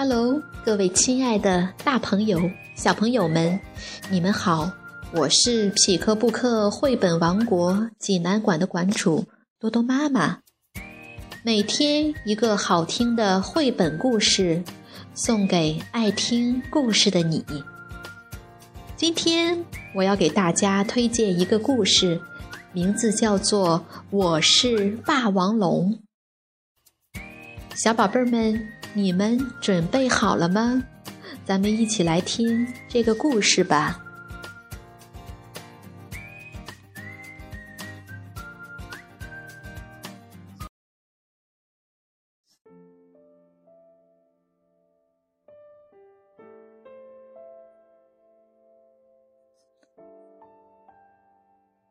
Hello，各位亲爱的大朋友、小朋友们，你们好！我是匹克布克绘本王国济南馆的馆主多多妈妈。每天一个好听的绘本故事，送给爱听故事的你。今天我要给大家推荐一个故事，名字叫做《我是霸王龙》。小宝贝儿们。你们准备好了吗？咱们一起来听这个故事吧。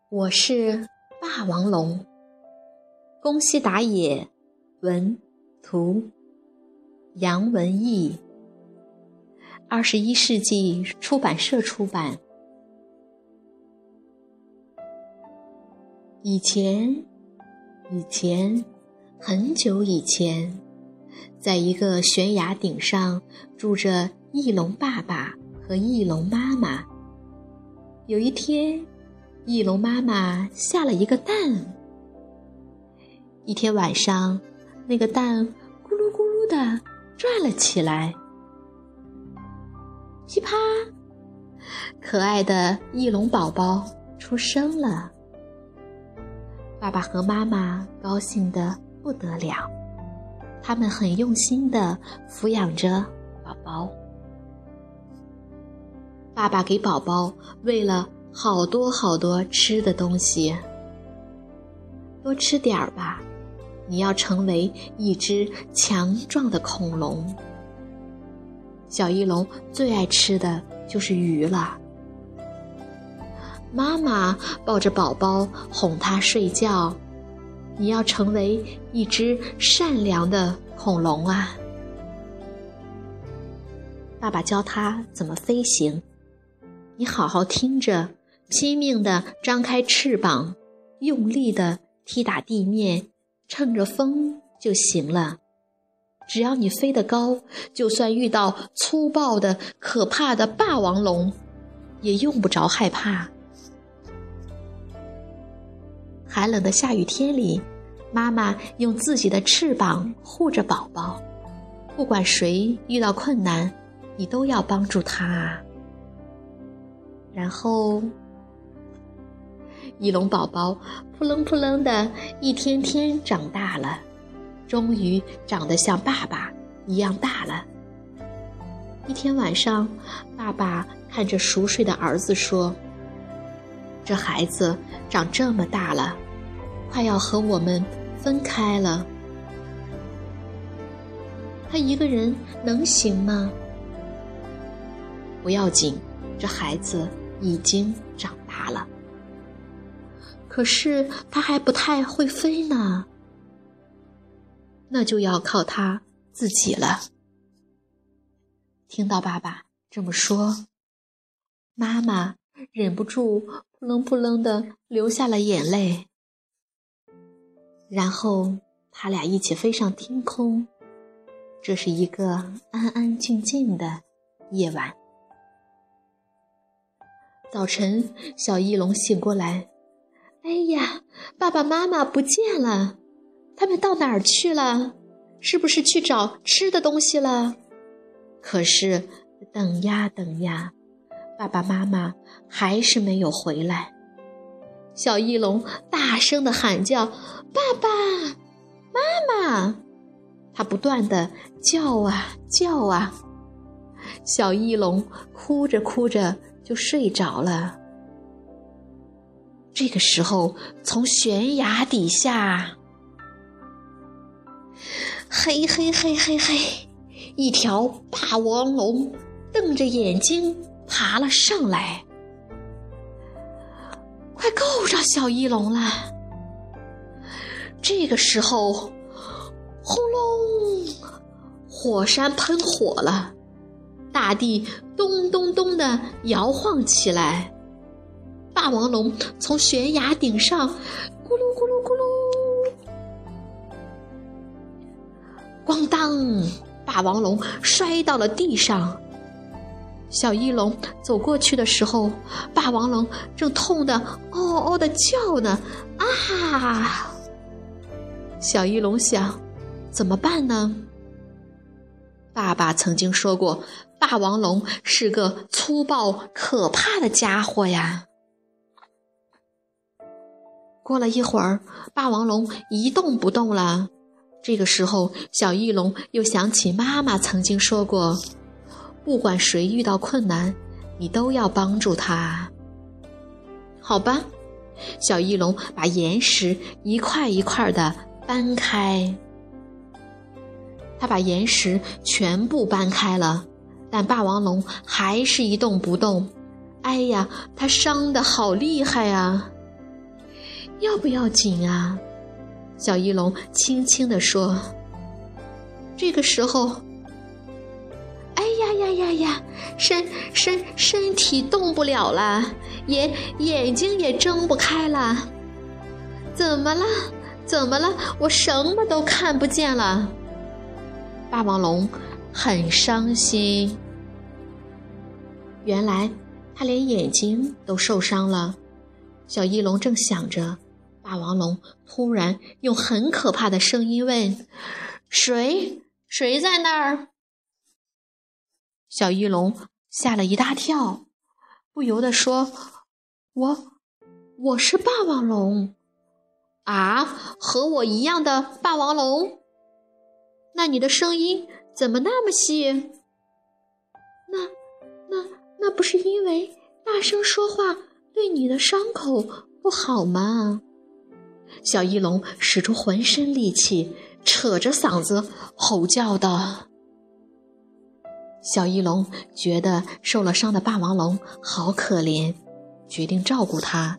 我是霸王龙。宫西达也，文图。杨文义，二十一世纪出版社出版。以前，以前，很久以前，在一个悬崖顶上住着翼龙爸爸和翼龙妈妈。有一天，翼龙妈妈下了一个蛋。一天晚上，那个蛋咕噜咕噜的。转了起来，噼啪！可爱的翼龙宝宝出生了。爸爸和妈妈高兴的不得了，他们很用心的抚养着宝宝。爸爸给宝宝喂了好多好多吃的东西，多吃点儿吧。你要成为一只强壮的恐龙。小翼龙最爱吃的就是鱼了。妈妈抱着宝宝哄他睡觉。你要成为一只善良的恐龙啊！爸爸教他怎么飞行。你好好听着，拼命的张开翅膀，用力的踢打地面。乘着风就行了，只要你飞得高，就算遇到粗暴的、可怕的霸王龙，也用不着害怕。寒冷的下雨天里，妈妈用自己的翅膀护着宝宝，不管谁遇到困难，你都要帮助他啊。然后。翼龙宝宝扑棱扑棱的，一天天长大了，终于长得像爸爸一样大了。一天晚上，爸爸看着熟睡的儿子说：“这孩子长这么大了，快要和我们分开了。他一个人能行吗？不要紧，这孩子已经长大了。”可是他还不太会飞呢，那就要靠他自己了。听到爸爸这么说，妈妈忍不住扑棱扑棱的流下了眼泪。然后他俩一起飞上天空，这是一个安安静静的夜晚。早晨，小翼龙醒过来。哎呀，爸爸妈妈不见了，他们到哪儿去了？是不是去找吃的东西了？可是等呀等呀，爸爸妈妈还是没有回来。小翼龙大声的喊叫：“爸爸妈妈！”他不断的叫啊叫啊，小翼龙哭着哭着就睡着了。这个时候，从悬崖底下，嘿嘿嘿嘿嘿，一条霸王龙瞪着眼睛爬了上来，快够着小翼龙了。这个时候，轰隆，火山喷火了，大地咚咚咚的摇晃起来。霸王龙从悬崖顶上，咕噜咕噜咕噜，咣当！霸王龙摔到了地上。小翼龙走过去的时候，霸王龙正痛得嗷嗷的叫呢！啊！小翼龙想，怎么办呢？爸爸曾经说过，霸王龙是个粗暴可怕的家伙呀。过了一会儿，霸王龙一动不动了。这个时候，小翼龙又想起妈妈曾经说过。不管谁遇到困难，你都要帮助他，好吧？小翼龙把岩石一块一块的搬开，他把岩石全部搬开了，但霸王龙还是一动不动。哎呀，他伤的好厉害啊！要不要紧啊？小翼龙轻轻地说。这个时候。哎呀呀呀呀！身身身体动不了了，眼眼睛也睁不开了。怎么了？怎么了？我什么都看不见了。霸王龙很伤心。原来他连眼睛都受伤了。小翼龙正想着，霸王龙突然用很可怕的声音问：“谁？谁在那儿？”小翼龙吓了一大跳，不由得说：“我，我是霸王龙，啊，和我一样的霸王龙。那你的声音怎么那么细？那，那，那不是因为大声说话对你的伤口不好吗？”小翼龙使出浑身力气，扯着嗓子吼叫道。小翼龙觉得受了伤的霸王龙好可怜，决定照顾它。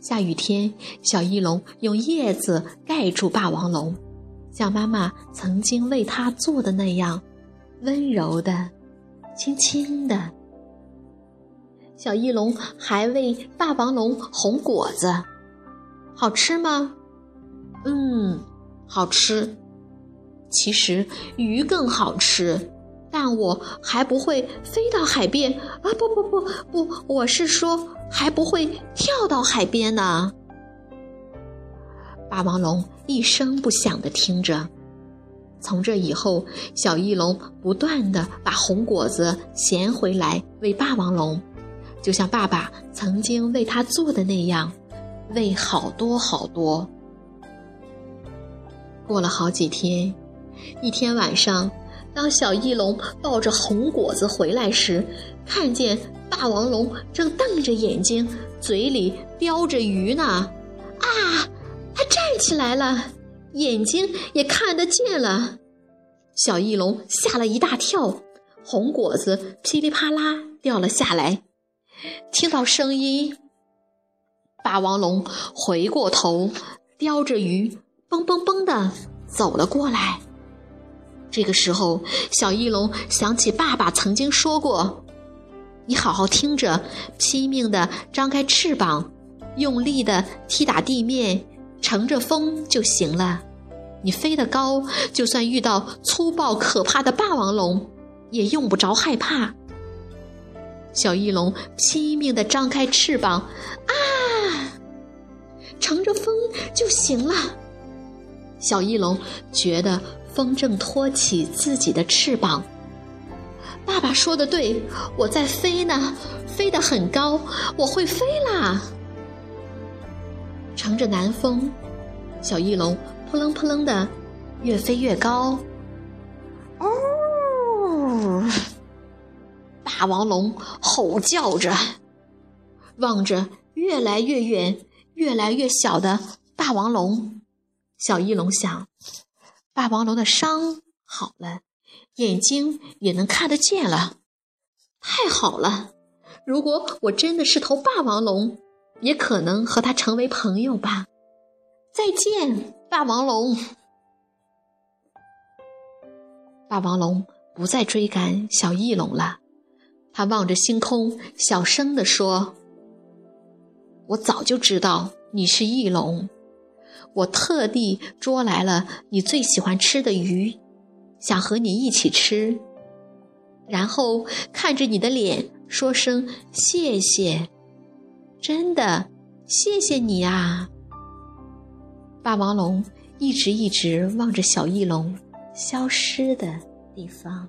下雨天，小翼龙用叶子盖住霸王龙，像妈妈曾经为它做的那样，温柔的、轻轻的。小翼龙还为霸王龙红果子，好吃吗？嗯，好吃。其实鱼更好吃。但我还不会飞到海边啊！不不不不，我是说还不会跳到海边呢。霸王龙一声不响地听着。从这以后，小翼龙不断地把红果子衔回来喂霸王龙，就像爸爸曾经为他做的那样，喂好多好多。过了好几天，一天晚上。当小翼龙抱着红果子回来时，看见霸王龙正瞪着眼睛，嘴里叼着鱼呢。啊！它站起来了，眼睛也看得见了。小翼龙吓了一大跳，红果子噼里啪啦掉了下来。听到声音，霸王龙回过头，叼着鱼，蹦蹦蹦的走了过来。这个时候，小翼龙想起爸爸曾经说过：“你好好听着，拼命的张开翅膀，用力的踢打地面，乘着风就行了。你飞得高，就算遇到粗暴可怕的霸王龙，也用不着害怕。”小翼龙拼命的张开翅膀，啊，乘着风就行了。小翼龙觉得。风正托起自己的翅膀。爸爸说的对，我在飞呢，飞得很高，我会飞啦。乘着南风，小翼龙扑棱扑棱的越飞越高。哦！霸王龙吼叫着，望着越来越远、越来越小的霸王龙，小翼龙想。霸王龙的伤好了，眼睛也能看得见了，太好了！如果我真的是头霸王龙，也可能和它成为朋友吧。再见，霸王龙！霸王龙不再追赶小翼龙了，他望着星空，小声地说：“我早就知道你是翼龙。”我特地捉来了你最喜欢吃的鱼，想和你一起吃，然后看着你的脸说声谢谢，真的谢谢你啊！霸王龙一直一直望着小翼龙消失的地方。